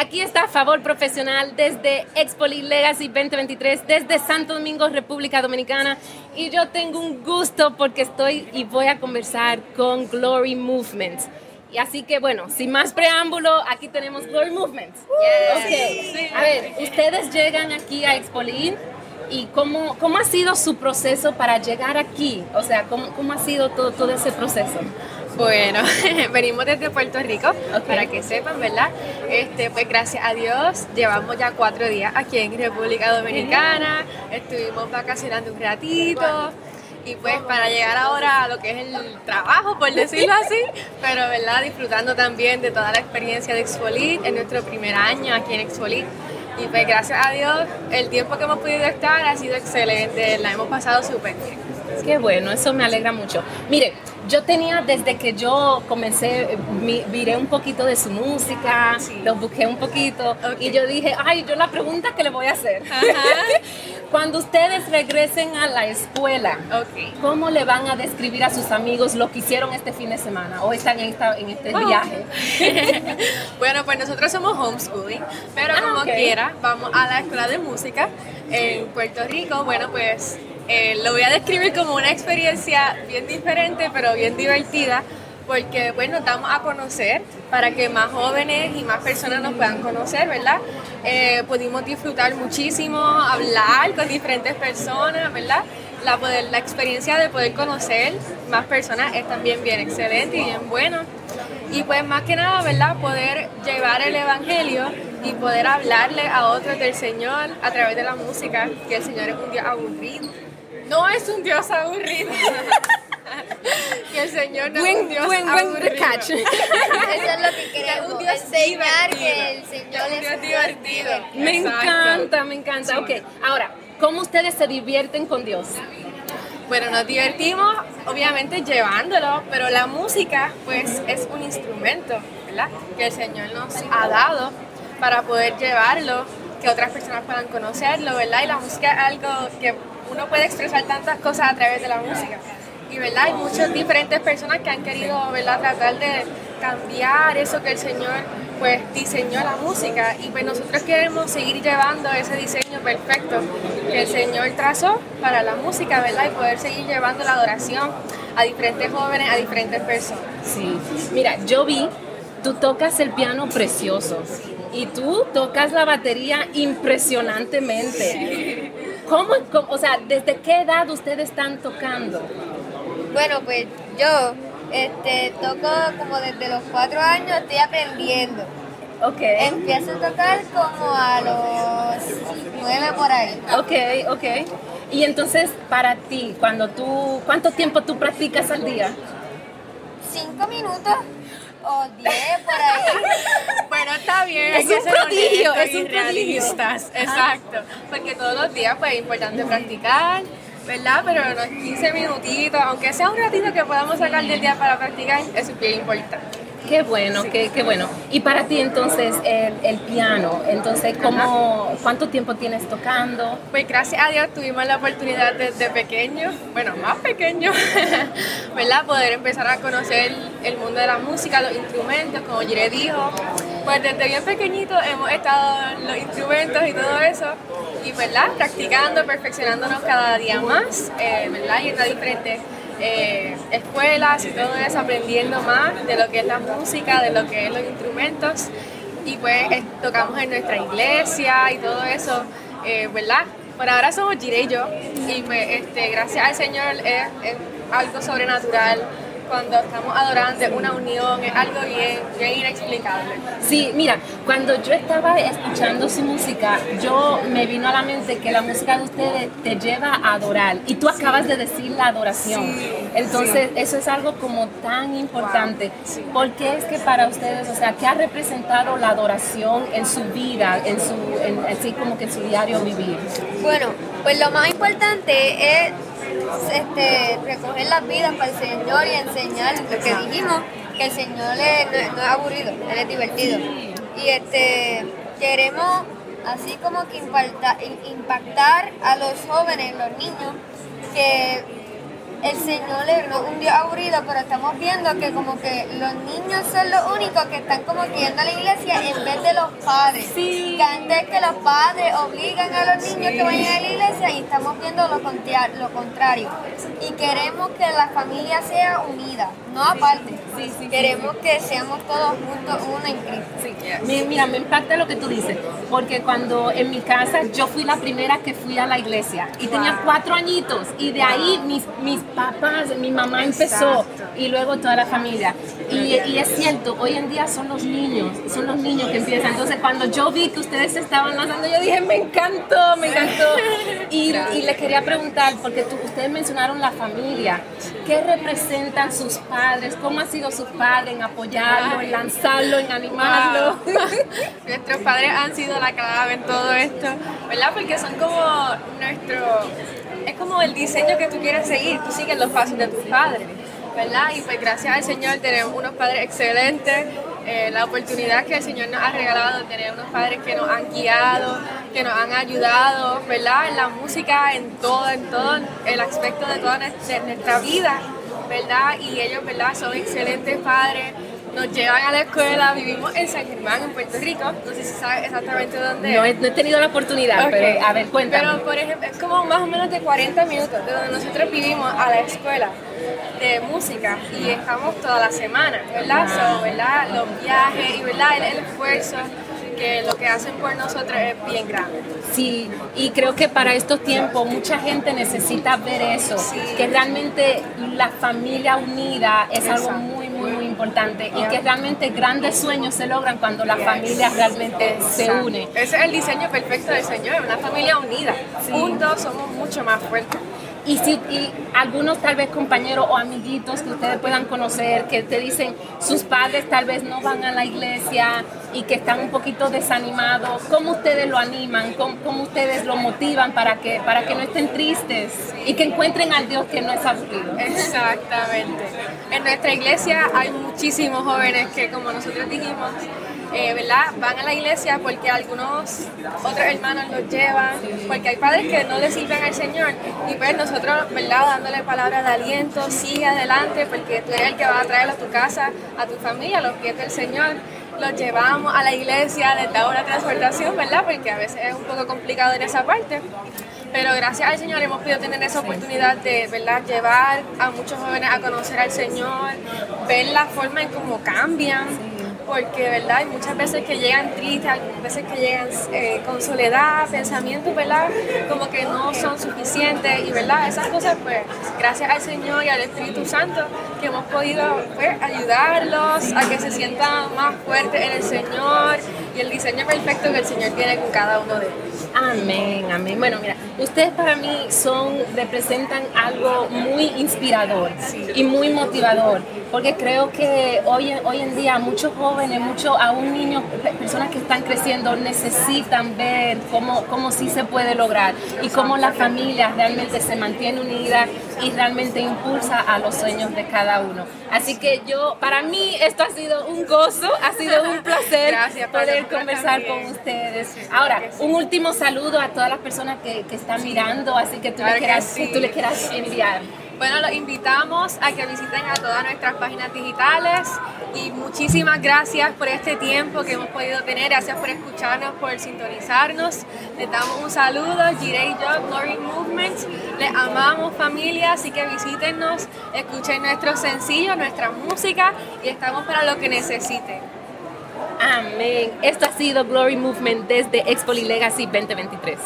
Aquí está Favor Profesional desde Expo Legacy 2023, desde Santo Domingo, República Dominicana. Y yo tengo un gusto porque estoy y voy a conversar con Glory Movement. Y así que bueno, sin más preámbulo, aquí tenemos Glory Movement. Okay. A ver, ustedes llegan aquí a Expolin y cómo, cómo ha sido su proceso para llegar aquí. O sea, cómo, cómo ha sido todo, todo ese proceso. Bueno, venimos desde Puerto Rico, para que sepan, ¿verdad? Este, pues gracias a Dios, llevamos ya cuatro días aquí en República Dominicana, estuvimos vacacionando un ratito, y pues para llegar ahora a lo que es el trabajo, por decirlo así, pero verdad disfrutando también de toda la experiencia de Expolit en nuestro primer año aquí en Expolit. Y pues gracias a Dios el tiempo que hemos podido estar ha sido excelente, la hemos pasado súper bien. Qué bueno, eso me alegra mucho. Mire, yo tenía desde que yo comencé, miré un poquito de su música, lo busqué un poquito y yo dije, ay, yo la pregunta que le voy a hacer. Cuando ustedes regresen a la escuela, ¿cómo le van a describir a sus amigos lo que hicieron este fin de semana o están en, en este oh. viaje? bueno, pues nosotros somos homeschooling, pero ah, como quiera, vamos a la escuela de música en Puerto Rico. Bueno, pues eh, lo voy a describir como una experiencia bien diferente, pero bien divertida porque bueno, damos a conocer para que más jóvenes y más personas nos puedan conocer, ¿verdad? Eh, pudimos disfrutar muchísimo, hablar con diferentes personas, ¿verdad? La, poder, la experiencia de poder conocer más personas es también bien excelente y bien bueno. Y pues más que nada, ¿verdad? Poder llevar el Evangelio y poder hablarle a otros del Señor a través de la música, que el Señor es un Dios aburrido. No es un Dios aburrido. que el Señor no es un Dios buen, buen catch. Eso es lo que queremos, un Dios enseñar que el Señor es un Dios divertido. Me encanta, me encanta. Ok, ahora, ¿cómo ustedes se divierten con Dios? Bueno, nos divertimos obviamente llevándolo, pero la música pues es un instrumento, ¿verdad? Que el Señor nos ha dado para poder llevarlo, que otras personas puedan conocerlo, ¿verdad? Y la música es algo que uno puede expresar tantas cosas a través de la música y verdad hay muchas diferentes personas que han querido verdad tratar de cambiar eso que el Señor pues diseñó la música y pues nosotros queremos seguir llevando ese diseño perfecto que el Señor trazó para la música, ¿verdad? Y poder seguir llevando la adoración a diferentes jóvenes, a diferentes personas. Sí, mira, yo vi, tú tocas el piano precioso y tú tocas la batería impresionantemente. ¿Cómo, o sea, desde qué edad ustedes están tocando? Bueno, pues yo este, toco como desde los cuatro años, estoy aprendiendo. Ok. Empiezo a tocar como a los nueve por ahí. Ok, ok. Y entonces, para ti, cuando tú, ¿cuánto tiempo tú practicas al día? Cinco minutos o diez por ahí. bueno, está bien. Es un prodigio, es un prodigio. Exacto. Porque todos los días pues es importante practicar ¿verdad? Pero los 15 minutitos, aunque sea un ratito que podamos sacar del día para practicar, eso es bien importante. Qué bueno, qué, qué, bueno. Y para ti entonces el, el piano, entonces ¿cómo, ¿cuánto tiempo tienes tocando? Pues gracias a Dios tuvimos la oportunidad desde pequeño, bueno, más pequeño, ¿verdad? Poder empezar a conocer el mundo de la música, los instrumentos, como Jire dijo. Pues desde bien pequeñito hemos estado los instrumentos y todo eso, y ¿verdad? Practicando, perfeccionándonos cada día más, eh, ¿verdad? Yendo a diferentes eh, escuelas y todo eso, aprendiendo más de lo que es la música, de lo que es los instrumentos. Y pues tocamos en nuestra iglesia y todo eso, eh, ¿verdad? Por ahora somos Gire y yo, pues este, gracias al Señor es algo sobrenatural cuando estamos adorando, una unión, es algo bien, bien inexplicable. Sí, mira, cuando yo estaba escuchando su música, yo me vino a la mente que la música de ustedes te lleva a adorar y tú acabas de decir la adoración. Entonces, eso es algo como tan importante. ¿Por qué es que para ustedes, o sea, qué ha representado la adoración en su vida, en su, así como que en su diario vivir? Bueno, pues lo más importante es este, recoger las vidas para el Señor y enseñar lo que dijimos, que el Señor no, es aburrido, Él es divertido. Y este, queremos así como que impactar a los jóvenes, los niños, que el Señor es no un Dios aburrido, pero estamos viendo que como que los niños son los únicos que están como que yendo a la iglesia en vez de los padres. Sí. Que antes que los padres obligan a los niños que vayan a la iglesia y estamos viendo lo, lo contrario. Y queremos que la familia sea unida, no aparte. Sí, sí, sí, queremos que seamos todos juntos uno en Cristo. Mira, me impacta lo que tú dices, porque cuando en mi casa yo fui la primera que fui a la iglesia y tenía cuatro añitos y de ahí mis, mis papás, mi mamá empezó y luego toda la familia. Y, y es cierto, hoy en día son los niños, son los niños que empiezan. Entonces cuando yo vi que ustedes se estaban lanzando, yo dije, me encantó, me encantó. Y, y les quería preguntar, porque tú- ustedes mencionaron la familia, ¿qué representan sus padres? ¿Cómo ha sido sus padres en apoyarlo, en lanzarlo, en animarlo? Nuestros padres han sido la clave en todo esto, ¿verdad? Porque son como nuestro, es como el diseño que tú quieres seguir, tú sigues los pasos de tus padres, Y pues gracias al Señor tenemos unos padres excelentes, eh, la oportunidad que el Señor nos ha regalado, de tener unos padres que nos han guiado, que nos han ayudado, ¿verdad? En la música, en todo, en todo el aspecto de toda nuestra, nuestra vida, ¿verdad? Y ellos, ¿verdad? Son excelentes padres nos llevan a la escuela, vivimos en San Germán, en Puerto Rico, no sé si sabes exactamente dónde No es. he, no he tenido la oportunidad, pero a ver, cuéntame. Pero, por ejemplo, es como más o menos de 40 minutos de donde nosotros vivimos a la escuela de música y estamos toda la semana, ¿verdad? So, ¿verdad? Los viajes y, ¿verdad? El, el esfuerzo que lo que hacen por nosotros es bien grande. Sí, y creo que para estos tiempos mucha gente necesita ver eso, que realmente la familia unida es algo Exacto. muy, muy importante y que realmente grandes sueños se logran cuando la familia realmente se Exacto. une. Ese es el diseño perfecto del Señor, una familia unida. Juntos somos mucho más fuertes. Y, si, y algunos tal vez compañeros o amiguitos que ustedes puedan conocer que te dicen sus padres tal vez no van a la iglesia y que están un poquito desanimados, ¿cómo ustedes lo animan? ¿Cómo, cómo ustedes lo motivan para que, para que no estén tristes y que encuentren al Dios que no es aburrido? Exactamente. En nuestra iglesia hay muchísimos jóvenes que, como nosotros dijimos, eh, ¿verdad? Van a la iglesia porque algunos otros hermanos los llevan, porque hay padres que no le sirven al Señor. Y pues nosotros, ¿verdad? Dándole palabras de aliento, sigue adelante, porque tú eres el que va a traer a tu casa, a tu familia, a los pies del Señor. Los llevamos a la iglesia, les da una transportación, ¿verdad? Porque a veces es un poco complicado en esa parte. Pero gracias al Señor hemos podido tener esa oportunidad de ¿verdad? llevar a muchos jóvenes a conocer al Señor, ver la forma en cómo cambian, porque ¿verdad? hay muchas veces que llegan tristes, algunas veces que llegan eh, con soledad, pensamientos ¿verdad? como que no son suficientes y ¿verdad? esas cosas pues gracias al Señor y al Espíritu Santo que hemos podido pues, ayudarlos a que se sientan más fuertes en el Señor y el diseño perfecto que el Señor tiene con cada uno de ellos. Amén, amén. Bueno, mira, ustedes para mí son, representan algo muy inspirador y muy motivador, porque creo que hoy, en- hoy en día muchos jóvenes, muchos aún niños, pe- personas que están creciendo necesitan ver cómo, cómo sí se puede lograr y cómo la familia realmente se mantiene unida y realmente impulsa a los sueños de cada uno. Así que yo, para mí esto ha sido un gozo, ha sido un placer Gracias, poder conversar también. con ustedes. Ahora, un último saludo a todas las personas que, que están mirando, así que tú, Claro le que quieras, sí. que tú le quieras enviar. Bueno, los invitamos a que visiten a todas nuestras páginas digitales y muchísimas gracias por este tiempo que hemos podido tener. Gracias por escucharnos, por sintonizarnos. Les damos un saludo, Jiré y yo, Glory Movement. Les amamos familia, así que visítenos, escuchen nuestros sencillos, nuestra música y estamos para lo que necesiten. Amén. Esto ha sido Glory Movement desde Expo Legacy 2023.